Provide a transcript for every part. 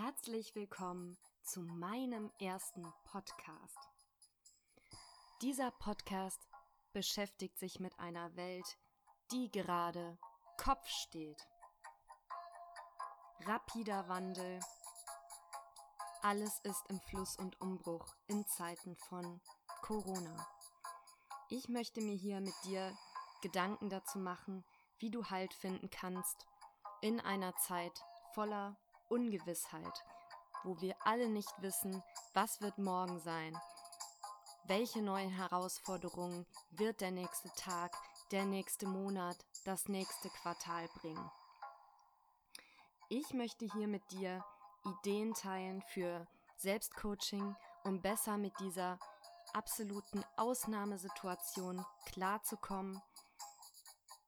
Herzlich willkommen zu meinem ersten Podcast. Dieser Podcast beschäftigt sich mit einer Welt, die gerade Kopf steht. Rapider Wandel. Alles ist im Fluss und Umbruch in Zeiten von Corona. Ich möchte mir hier mit dir Gedanken dazu machen, wie du Halt finden kannst in einer Zeit voller Ungewissheit, wo wir alle nicht wissen, was wird morgen sein, welche neuen Herausforderungen wird der nächste Tag, der nächste Monat, das nächste Quartal bringen. Ich möchte hier mit dir Ideen teilen für Selbstcoaching, um besser mit dieser absoluten Ausnahmesituation klarzukommen.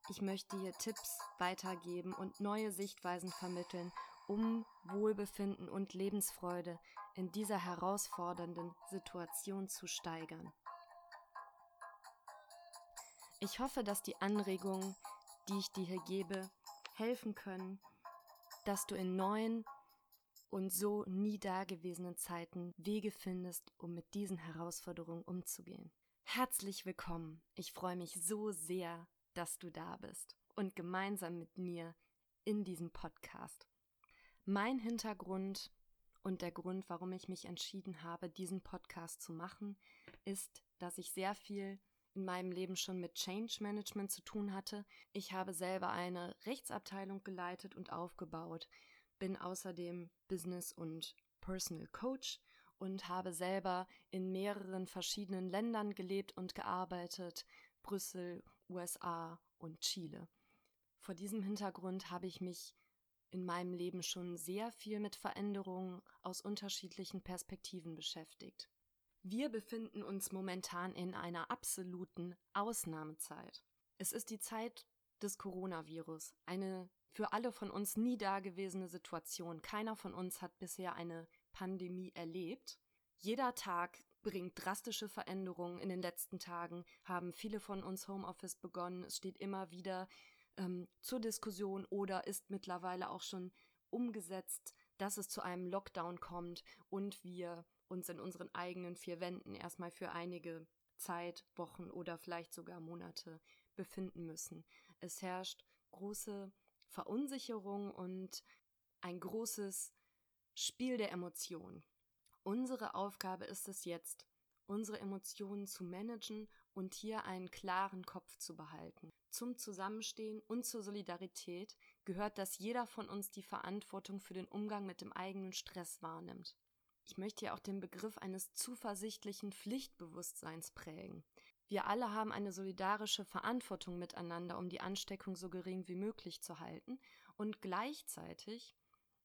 Ich möchte hier Tipps weitergeben und neue Sichtweisen vermitteln, um Wohlbefinden und Lebensfreude in dieser herausfordernden Situation zu steigern. Ich hoffe, dass die Anregungen, die ich dir hier gebe, helfen können, dass du in neuen und so nie dagewesenen Zeiten Wege findest, um mit diesen Herausforderungen umzugehen. Herzlich willkommen. Ich freue mich so sehr, dass du da bist und gemeinsam mit mir in diesem Podcast. Mein Hintergrund und der Grund, warum ich mich entschieden habe, diesen Podcast zu machen, ist, dass ich sehr viel in meinem Leben schon mit Change Management zu tun hatte. Ich habe selber eine Rechtsabteilung geleitet und aufgebaut, bin außerdem Business und Personal Coach und habe selber in mehreren verschiedenen Ländern gelebt und gearbeitet, Brüssel, USA und Chile. Vor diesem Hintergrund habe ich mich in meinem Leben schon sehr viel mit Veränderungen aus unterschiedlichen Perspektiven beschäftigt. Wir befinden uns momentan in einer absoluten Ausnahmezeit. Es ist die Zeit des Coronavirus, eine für alle von uns nie dagewesene Situation. Keiner von uns hat bisher eine Pandemie erlebt. Jeder Tag bringt drastische Veränderungen. In den letzten Tagen haben viele von uns Homeoffice begonnen. Es steht immer wieder ähm, zur Diskussion oder ist mittlerweile auch schon umgesetzt, dass es zu einem Lockdown kommt und wir uns in unseren eigenen vier Wänden erstmal für einige Zeit, Wochen oder vielleicht sogar Monate befinden müssen. Es herrscht große Verunsicherung und ein großes Spiel der Emotionen. Unsere Aufgabe ist es jetzt, unsere Emotionen zu managen und hier einen klaren Kopf zu behalten. Zum Zusammenstehen und zur Solidarität gehört, dass jeder von uns die Verantwortung für den Umgang mit dem eigenen Stress wahrnimmt. Ich möchte hier auch den Begriff eines zuversichtlichen Pflichtbewusstseins prägen. Wir alle haben eine solidarische Verantwortung miteinander, um die Ansteckung so gering wie möglich zu halten, und gleichzeitig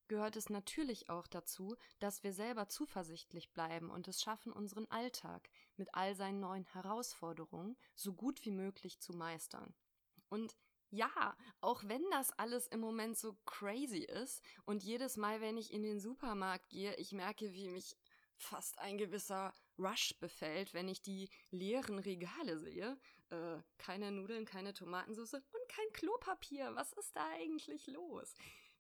gehört es natürlich auch dazu, dass wir selber zuversichtlich bleiben und es schaffen, unseren Alltag mit all seinen neuen Herausforderungen so gut wie möglich zu meistern. Und ja, auch wenn das alles im Moment so crazy ist und jedes Mal, wenn ich in den Supermarkt gehe, ich merke, wie mich fast ein gewisser Rush befällt, wenn ich die leeren Regale sehe. Äh, keine Nudeln, keine Tomatensauce und kein Klopapier. Was ist da eigentlich los?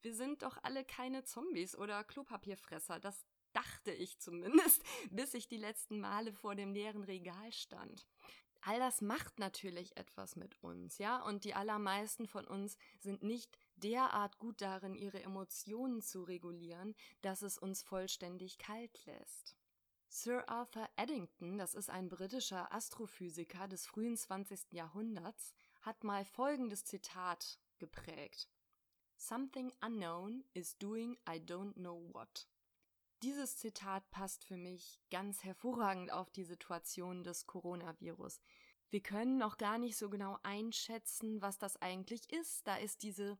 wir sind doch alle keine Zombies oder Klopapierfresser. Das dachte ich zumindest, bis ich die letzten Male vor dem leeren Regal stand. All das macht natürlich etwas mit uns, ja, und die allermeisten von uns sind nicht derart gut darin, ihre Emotionen zu regulieren, dass es uns vollständig kalt lässt. Sir Arthur Eddington, das ist ein britischer Astrophysiker des frühen 20. Jahrhunderts, hat mal folgendes Zitat geprägt. Something unknown is doing I don't know what. Dieses Zitat passt für mich ganz hervorragend auf die Situation des Coronavirus. Wir können noch gar nicht so genau einschätzen, was das eigentlich ist. Da ist diese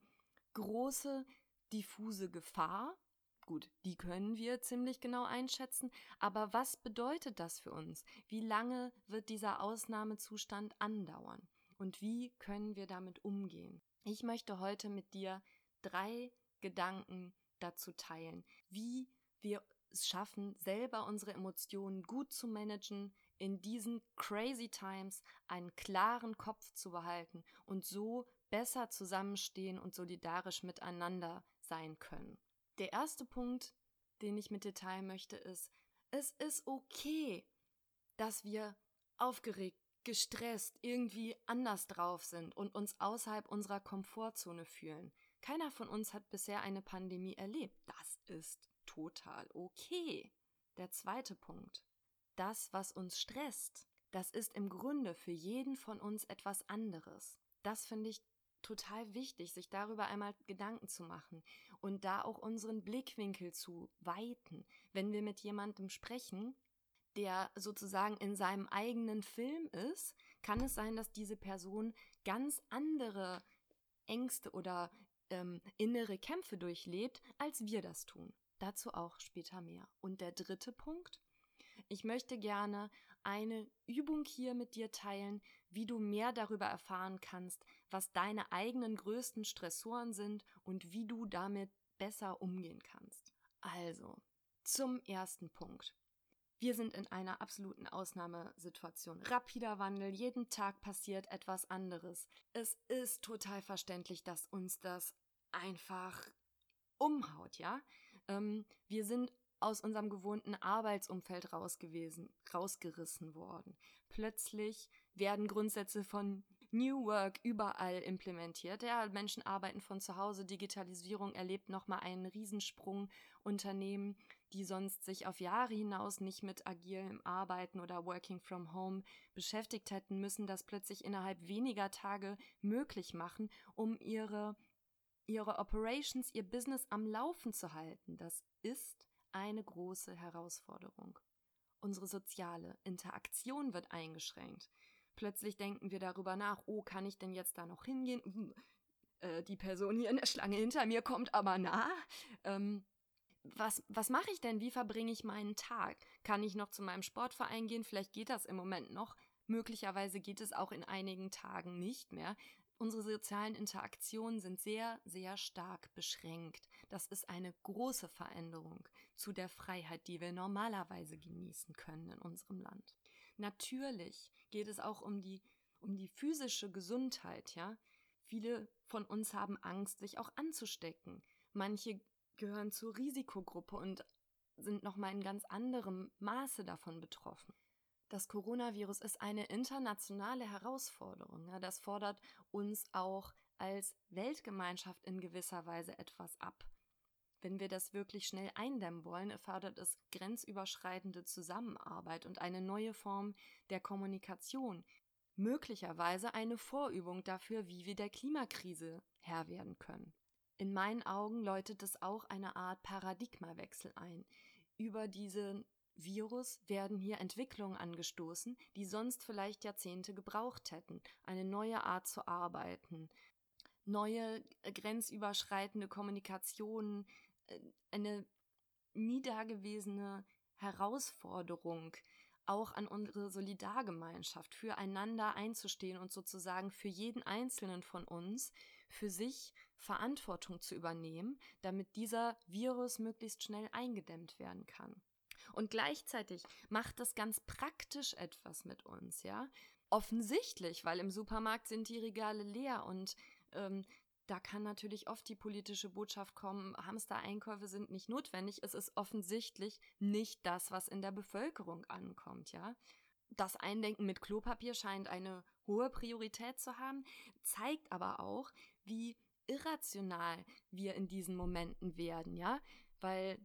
große, diffuse Gefahr. Gut, die können wir ziemlich genau einschätzen. Aber was bedeutet das für uns? Wie lange wird dieser Ausnahmezustand andauern? Und wie können wir damit umgehen? Ich möchte heute mit dir drei Gedanken dazu teilen, wie wir es schaffen, selber unsere Emotionen gut zu managen, in diesen crazy times einen klaren Kopf zu behalten und so besser zusammenstehen und solidarisch miteinander sein können. Der erste Punkt, den ich mit dir teilen möchte, ist, es ist okay, dass wir aufgeregt, gestresst, irgendwie anders drauf sind und uns außerhalb unserer Komfortzone fühlen. Keiner von uns hat bisher eine Pandemie erlebt. Das ist total okay. Der zweite Punkt. Das, was uns stresst, das ist im Grunde für jeden von uns etwas anderes. Das finde ich total wichtig, sich darüber einmal Gedanken zu machen und da auch unseren Blickwinkel zu weiten. Wenn wir mit jemandem sprechen, der sozusagen in seinem eigenen Film ist, kann es sein, dass diese Person ganz andere Ängste oder ähm, innere Kämpfe durchlebt, als wir das tun. Dazu auch später mehr. Und der dritte Punkt. Ich möchte gerne eine Übung hier mit dir teilen, wie du mehr darüber erfahren kannst, was deine eigenen größten Stressoren sind und wie du damit besser umgehen kannst. Also, zum ersten Punkt. Wir sind in einer absoluten Ausnahmesituation. Rapider Wandel, jeden Tag passiert etwas anderes. Es ist total verständlich, dass uns das einfach umhaut, ja? Ähm, wir sind aus unserem gewohnten Arbeitsumfeld raus gewesen, rausgerissen worden. Plötzlich werden Grundsätze von New Work überall implementiert. Ja, Menschen arbeiten von zu Hause, Digitalisierung erlebt nochmal einen Riesensprung. Unternehmen, die sonst sich auf Jahre hinaus nicht mit agilem Arbeiten oder Working from Home beschäftigt hätten, müssen das plötzlich innerhalb weniger Tage möglich machen, um ihre, ihre Operations, ihr Business am Laufen zu halten. Das ist eine große Herausforderung. Unsere soziale Interaktion wird eingeschränkt. Plötzlich denken wir darüber nach, oh, kann ich denn jetzt da noch hingehen? Hm, äh, die Person hier in der Schlange hinter mir kommt aber nah. Ähm, was, was mache ich denn? Wie verbringe ich meinen Tag? Kann ich noch zu meinem Sportverein gehen? Vielleicht geht das im Moment noch. Möglicherweise geht es auch in einigen Tagen nicht mehr. Unsere sozialen Interaktionen sind sehr, sehr stark beschränkt. Das ist eine große Veränderung zu der Freiheit, die wir normalerweise genießen können in unserem Land. Natürlich geht es auch um die, um die physische Gesundheit, ja. Viele von uns haben Angst, sich auch anzustecken. Manche gehören zur Risikogruppe und sind nochmal in ganz anderem Maße davon betroffen. Das Coronavirus ist eine internationale Herausforderung. Das fordert uns auch als Weltgemeinschaft in gewisser Weise etwas ab. Wenn wir das wirklich schnell eindämmen wollen, erfordert es grenzüberschreitende Zusammenarbeit und eine neue Form der Kommunikation, möglicherweise eine Vorübung dafür, wie wir der Klimakrise Herr werden können. In meinen Augen läutet es auch eine Art Paradigmawechsel ein. Über diesen Virus werden hier Entwicklungen angestoßen, die sonst vielleicht Jahrzehnte gebraucht hätten. Eine neue Art zu arbeiten, neue grenzüberschreitende Kommunikation, äh, eine nie dagewesene Herausforderung, auch an unsere Solidargemeinschaft, füreinander einzustehen und sozusagen für jeden Einzelnen von uns für sich Verantwortung zu übernehmen, damit dieser Virus möglichst schnell eingedämmt werden kann. Und gleichzeitig macht das ganz praktisch etwas mit uns, ja. Offensichtlich, weil im Supermarkt sind die Regale leer und ähm, da kann natürlich oft die politische Botschaft kommen, Hamstereinkäufe sind nicht notwendig. Es ist offensichtlich nicht das, was in der Bevölkerung ankommt, ja. Das Eindenken mit Klopapier scheint eine hohe Priorität zu haben, zeigt aber auch, wie irrational wir in diesen Momenten werden, ja, weil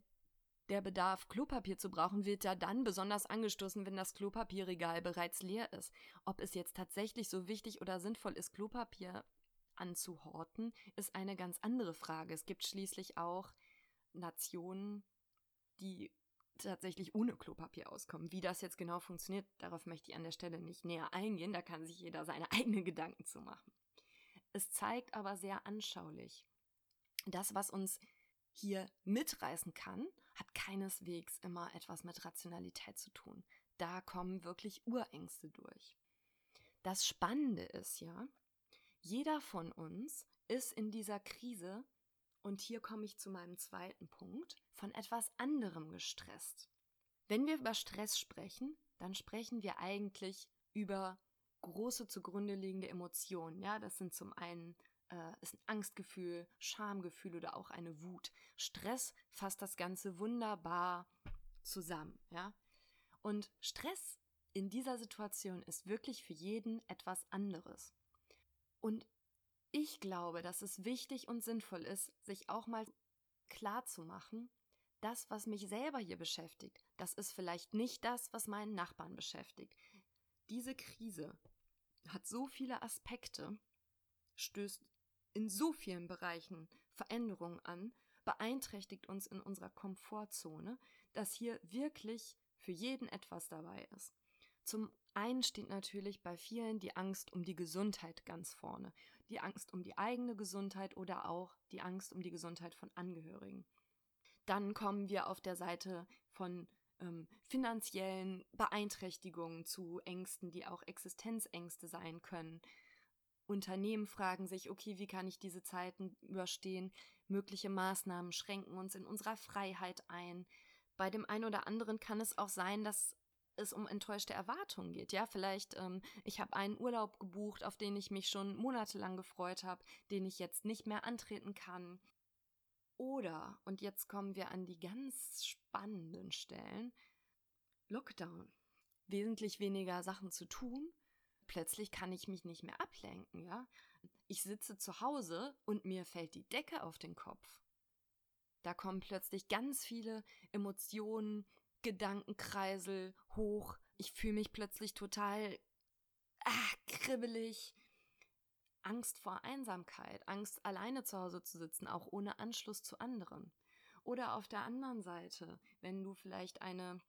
der Bedarf, Klopapier zu brauchen, wird ja dann besonders angestoßen, wenn das Klopapierregal bereits leer ist. Ob es jetzt tatsächlich so wichtig oder sinnvoll ist, Klopapier anzuhorten, ist eine ganz andere Frage. Es gibt schließlich auch Nationen, die tatsächlich ohne Klopapier auskommen. Wie das jetzt genau funktioniert, darauf möchte ich an der Stelle nicht näher eingehen. Da kann sich jeder seine eigenen Gedanken zu machen. Es zeigt aber sehr anschaulich, das, was uns hier mitreißen kann, hat keineswegs immer etwas mit Rationalität zu tun. Da kommen wirklich Urängste durch. Das Spannende ist ja, jeder von uns ist in dieser Krise, und hier komme ich zu meinem zweiten Punkt, von etwas anderem gestresst. Wenn wir über Stress sprechen, dann sprechen wir eigentlich über große zugrunde liegende Emotionen. Ja, das sind zum einen äh, ist ein Angstgefühl, Schamgefühl oder auch eine Wut. Stress fasst das Ganze wunderbar zusammen, ja. Und Stress in dieser Situation ist wirklich für jeden etwas anderes. Und ich glaube, dass es wichtig und sinnvoll ist, sich auch mal klar zu machen, das, was mich selber hier beschäftigt, das ist vielleicht nicht das, was meinen Nachbarn beschäftigt. Diese Krise hat so viele Aspekte, stößt in so vielen Bereichen Veränderungen an, beeinträchtigt uns in unserer Komfortzone, dass hier wirklich für jeden etwas dabei ist. Zum einen steht natürlich bei vielen die Angst um die Gesundheit ganz vorne, die Angst um die eigene Gesundheit oder auch die Angst um die Gesundheit von Angehörigen. Dann kommen wir auf der Seite von ähm, finanziellen Beeinträchtigungen zu Ängsten, die auch Existenzängste sein können. Unternehmen fragen sich, okay, wie kann ich diese Zeiten überstehen? Mögliche Maßnahmen schränken uns in unserer Freiheit ein. Bei dem einen oder anderen kann es auch sein, dass es um enttäuschte Erwartungen geht. Ja, vielleicht, ähm, ich habe einen Urlaub gebucht, auf den ich mich schon monatelang gefreut habe, den ich jetzt nicht mehr antreten kann. Oder, und jetzt kommen wir an die ganz spannenden Stellen, Lockdown. Wesentlich weniger Sachen zu tun, plötzlich kann ich mich nicht mehr ablenken, ja. Ich sitze zu Hause und mir fällt die Decke auf den Kopf. Da kommen plötzlich ganz viele Emotionen, Gedankenkreisel hoch. Ich fühle mich plötzlich total ah, kribbelig. Angst vor Einsamkeit, Angst alleine zu Hause zu sitzen, auch ohne Anschluss zu anderen. Oder auf der anderen Seite, wenn du vielleicht eine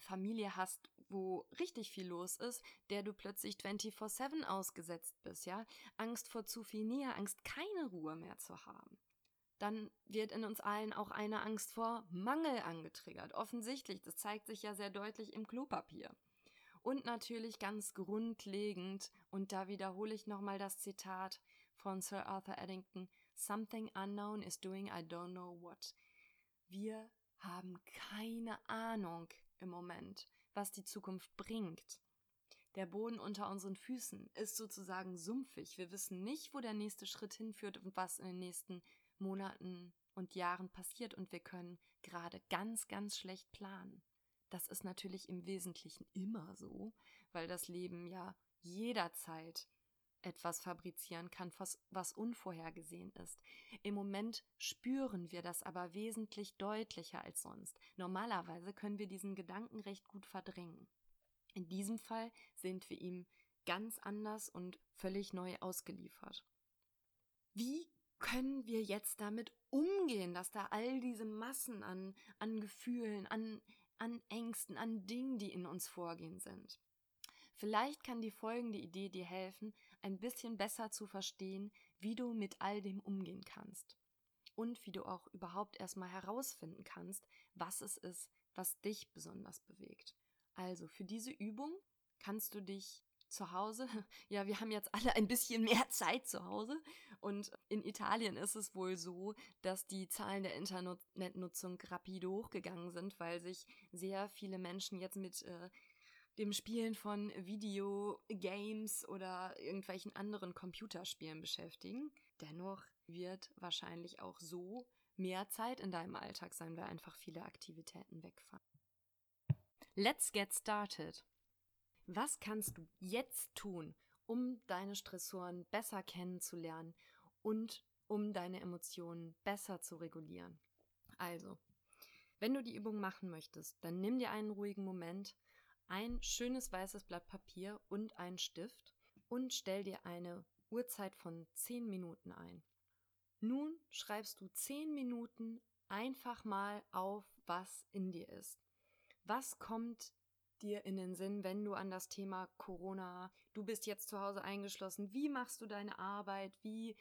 Familie hast, wo richtig viel los ist, der du plötzlich 24-7 ausgesetzt bist, ja? Angst vor zu viel Nähe, Angst, keine Ruhe mehr zu haben. Dann wird in uns allen auch eine Angst vor Mangel angetriggert. Offensichtlich, das zeigt sich ja sehr deutlich im Klopapier. Und natürlich ganz grundlegend, und da wiederhole ich nochmal das Zitat von Sir Arthur Eddington, Something unknown is doing I don't know what. Wir haben keine Ahnung, im Moment, was die Zukunft bringt. Der Boden unter unseren Füßen ist sozusagen sumpfig. Wir wissen nicht, wo der nächste Schritt hinführt und was in den nächsten Monaten und Jahren passiert und wir können gerade ganz, ganz schlecht planen. Das ist natürlich im Wesentlichen immer so, weil das Leben ja jederzeit etwas fabrizieren kann, was, was unvorhergesehen ist. Im Moment spüren wir das aber wesentlich deutlicher als sonst. Normalerweise können wir diesen Gedanken recht gut verdrängen. In diesem Fall sind wir ihm ganz anders und völlig neu ausgeliefert. Wie können wir jetzt damit umgehen, dass da all diese Massen an, an Gefühlen, an, an Ängsten, an Dingen, die in uns vorgehen sind? Vielleicht kann die folgende Idee dir helfen, ein bisschen besser zu verstehen, wie du mit all dem umgehen kannst. Und wie du auch überhaupt erstmal herausfinden kannst, was es ist, was dich besonders bewegt. Also für diese Übung kannst du dich zu Hause, ja, wir haben jetzt alle ein bisschen mehr Zeit zu Hause und in Italien ist es wohl so, dass die Zahlen der Internetnutzung rapide hochgegangen sind, weil sich sehr viele Menschen jetzt mit äh, dem Spielen von Videogames oder irgendwelchen anderen Computerspielen beschäftigen. Dennoch wird wahrscheinlich auch so mehr Zeit in deinem Alltag sein, weil einfach viele Aktivitäten wegfallen. Let's get started. Was kannst du jetzt tun, um deine Stressoren besser kennenzulernen und um deine Emotionen besser zu regulieren? Also, wenn du die Übung machen möchtest, dann nimm dir einen ruhigen Moment, ein schönes weißes Blatt Papier und einen Stift und stell dir eine Uhrzeit von 10 Minuten ein. Nun schreibst du 10 Minuten einfach mal auf, was in dir ist. Was kommt dir in den Sinn, wenn du an das Thema Corona, du bist jetzt zu Hause eingeschlossen, wie machst du deine Arbeit, wie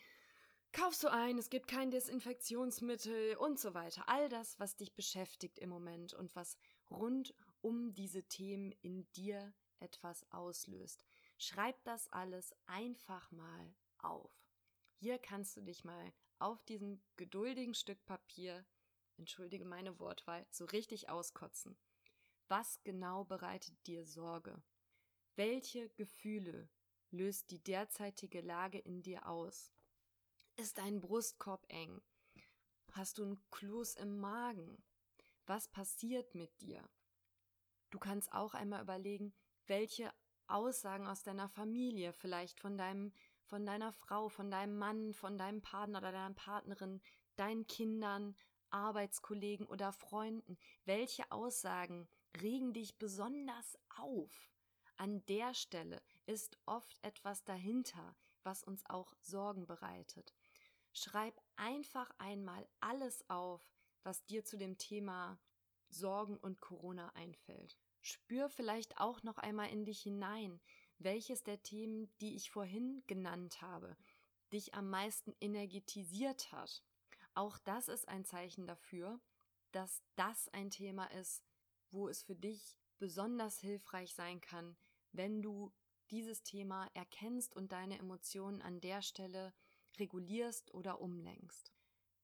kaufst du ein, es gibt kein Desinfektionsmittel und so weiter. All das, was dich beschäftigt im Moment und was rund um diese Themen in dir etwas auslöst. Schreib das alles einfach mal auf. Hier kannst du dich mal auf diesem geduldigen Stück Papier, entschuldige meine Wortwahl, so richtig auskotzen. Was genau bereitet dir Sorge? Welche Gefühle löst die derzeitige Lage in dir aus? Ist dein Brustkorb eng? Hast du einen Kloß im Magen? Was passiert mit dir? Du kannst auch einmal überlegen, welche Aussagen aus deiner Familie, vielleicht von deinem, von deiner Frau, von deinem Mann, von deinem Partner oder deiner Partnerin, deinen Kindern, Arbeitskollegen oder Freunden, welche Aussagen regen dich besonders auf? An der Stelle ist oft etwas dahinter, was uns auch Sorgen bereitet. Schreib einfach einmal alles auf, was dir zu dem Thema Sorgen und Corona einfällt. Spür vielleicht auch noch einmal in dich hinein, welches der Themen, die ich vorhin genannt habe, dich am meisten energetisiert hat. Auch das ist ein Zeichen dafür, dass das ein Thema ist, wo es für dich besonders hilfreich sein kann, wenn du dieses Thema erkennst und deine Emotionen an der Stelle regulierst oder umlenkst.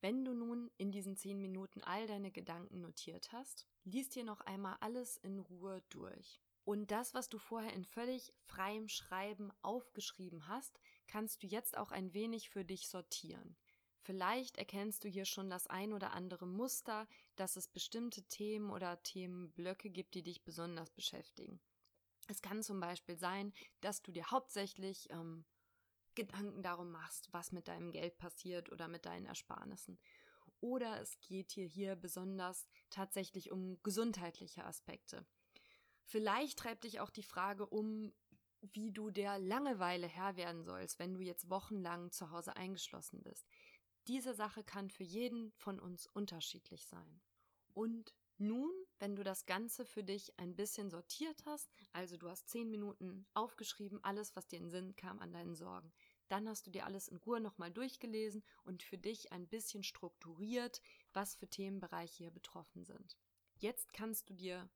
Wenn du nun in diesen zehn Minuten all deine Gedanken notiert hast, liest dir noch einmal alles in Ruhe durch. Und das, was du vorher in völlig freiem Schreiben aufgeschrieben hast, kannst du jetzt auch ein wenig für dich sortieren. Vielleicht erkennst du hier schon das ein oder andere Muster, dass es bestimmte Themen oder Themenblöcke gibt, die dich besonders beschäftigen. Es kann zum Beispiel sein, dass du dir hauptsächlich ähm, Gedanken darum machst, was mit deinem Geld passiert oder mit deinen Ersparnissen. Oder es geht hier hier besonders tatsächlich um gesundheitliche Aspekte. Vielleicht treibt dich auch die Frage um, wie du der Langeweile Herr werden sollst, wenn du jetzt wochenlang zu Hause eingeschlossen bist. Diese Sache kann für jeden von uns unterschiedlich sein. Und nun, wenn du das Ganze für dich ein bisschen sortiert hast, also du hast zehn Minuten aufgeschrieben, alles, was dir in den Sinn kam an deinen Sorgen, dann hast du dir alles in Ruhe nochmal durchgelesen und für dich ein bisschen strukturiert, was für Themenbereiche hier betroffen sind. Jetzt kannst du dir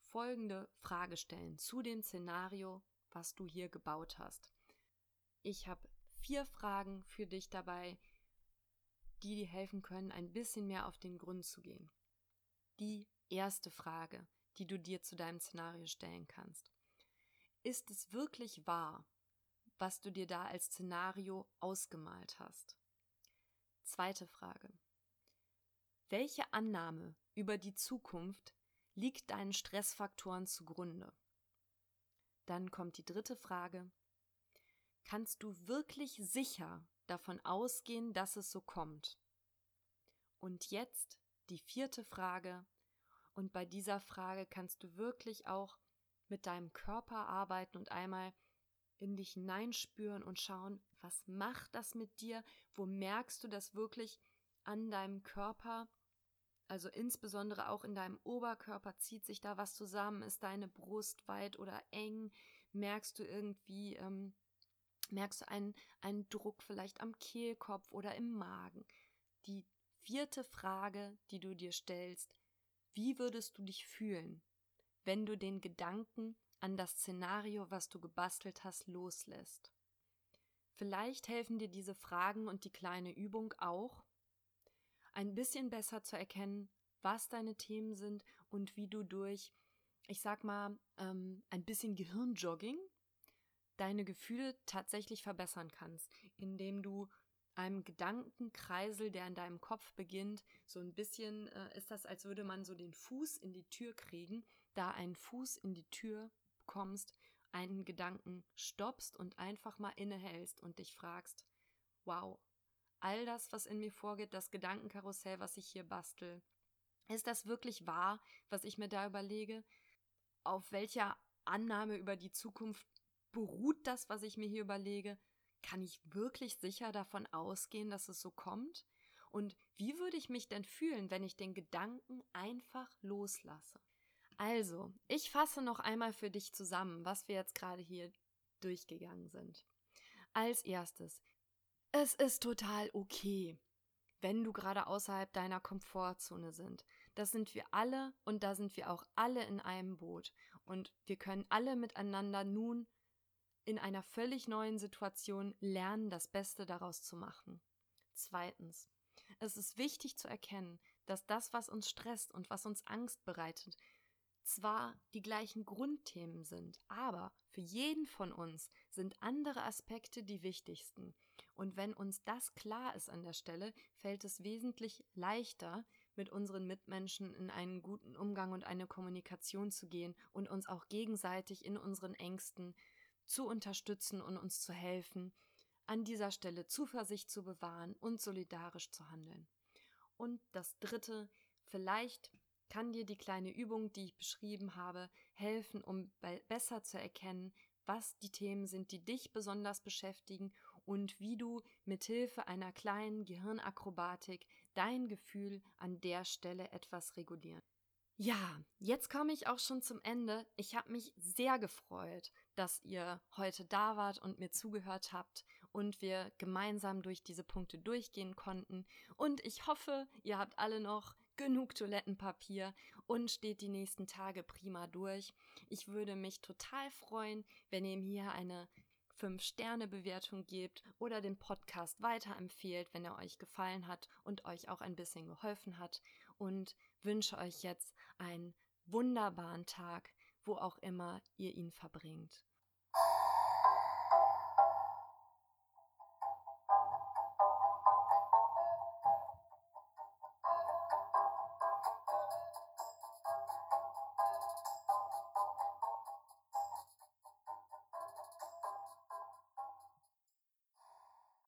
folgende Frage stellen zu dem Szenario, was du hier gebaut hast. Ich habe vier Fragen für dich dabei, die dir helfen können, ein bisschen mehr auf den Grund zu gehen die erste Frage, die du dir zu deinem Szenario stellen kannst. Ist es wirklich wahr, was du dir da als Szenario ausgemalt hast? Zweite Frage. Welche Annahme über die Zukunft liegt deinen Stressfaktoren zugrunde? Dann kommt die dritte Frage. Kannst du wirklich sicher davon ausgehen, dass es so kommt? Und jetzt die vierte Frage. Und bei dieser Frage kannst du wirklich auch mit deinem Körper arbeiten und einmal in dich hineinspüren und schauen, was macht das mit dir? Wo merkst du das wirklich an deinem Körper? Also insbesondere auch in deinem Oberkörper zieht sich da was zusammen? Ist deine Brust weit oder eng? Merkst du irgendwie, ähm, merkst du einen, einen Druck vielleicht am Kehlkopf oder im Magen? Die vierte Frage, die du dir stellst, wie würdest du dich fühlen, wenn du den Gedanken an das Szenario, was du gebastelt hast, loslässt? Vielleicht helfen dir diese Fragen und die kleine Übung auch, ein bisschen besser zu erkennen, was deine Themen sind und wie du durch, ich sag mal, ähm, ein bisschen Gehirnjogging deine Gefühle tatsächlich verbessern kannst, indem du einem Gedankenkreisel, der in deinem Kopf beginnt. So ein bisschen äh, ist das, als würde man so den Fuß in die Tür kriegen, da einen Fuß in die Tür bekommst, einen Gedanken stoppst und einfach mal innehältst und dich fragst, wow, all das, was in mir vorgeht, das Gedankenkarussell, was ich hier bastel, ist das wirklich wahr, was ich mir da überlege? Auf welcher Annahme über die Zukunft beruht das, was ich mir hier überlege? Kann ich wirklich sicher davon ausgehen, dass es so kommt? Und wie würde ich mich denn fühlen, wenn ich den Gedanken einfach loslasse? Also, ich fasse noch einmal für dich zusammen, was wir jetzt gerade hier durchgegangen sind. Als erstes, es ist total okay, wenn du gerade außerhalb deiner Komfortzone sind. Das sind wir alle und da sind wir auch alle in einem Boot. Und wir können alle miteinander nun in einer völlig neuen Situation lernen, das Beste daraus zu machen. Zweitens. Es ist wichtig zu erkennen, dass das, was uns stresst und was uns Angst bereitet, zwar die gleichen Grundthemen sind, aber für jeden von uns sind andere Aspekte die wichtigsten. Und wenn uns das klar ist an der Stelle, fällt es wesentlich leichter, mit unseren Mitmenschen in einen guten Umgang und eine Kommunikation zu gehen und uns auch gegenseitig in unseren Ängsten zu unterstützen und uns zu helfen, an dieser Stelle Zuversicht zu bewahren und solidarisch zu handeln. Und das Dritte, vielleicht kann dir die kleine Übung, die ich beschrieben habe, helfen, um besser zu erkennen, was die Themen sind, die dich besonders beschäftigen und wie du mit Hilfe einer kleinen Gehirnakrobatik dein Gefühl an der Stelle etwas regulieren. Ja, jetzt komme ich auch schon zum Ende. Ich habe mich sehr gefreut, dass ihr heute da wart und mir zugehört habt und wir gemeinsam durch diese Punkte durchgehen konnten. Und ich hoffe, ihr habt alle noch genug Toilettenpapier und steht die nächsten Tage prima durch. Ich würde mich total freuen, wenn ihr mir eine 5-Sterne-Bewertung gebt oder den Podcast weiterempfehlt, wenn er euch gefallen hat und euch auch ein bisschen geholfen hat. Und wünsche euch jetzt einen wunderbaren Tag, wo auch immer ihr ihn verbringt.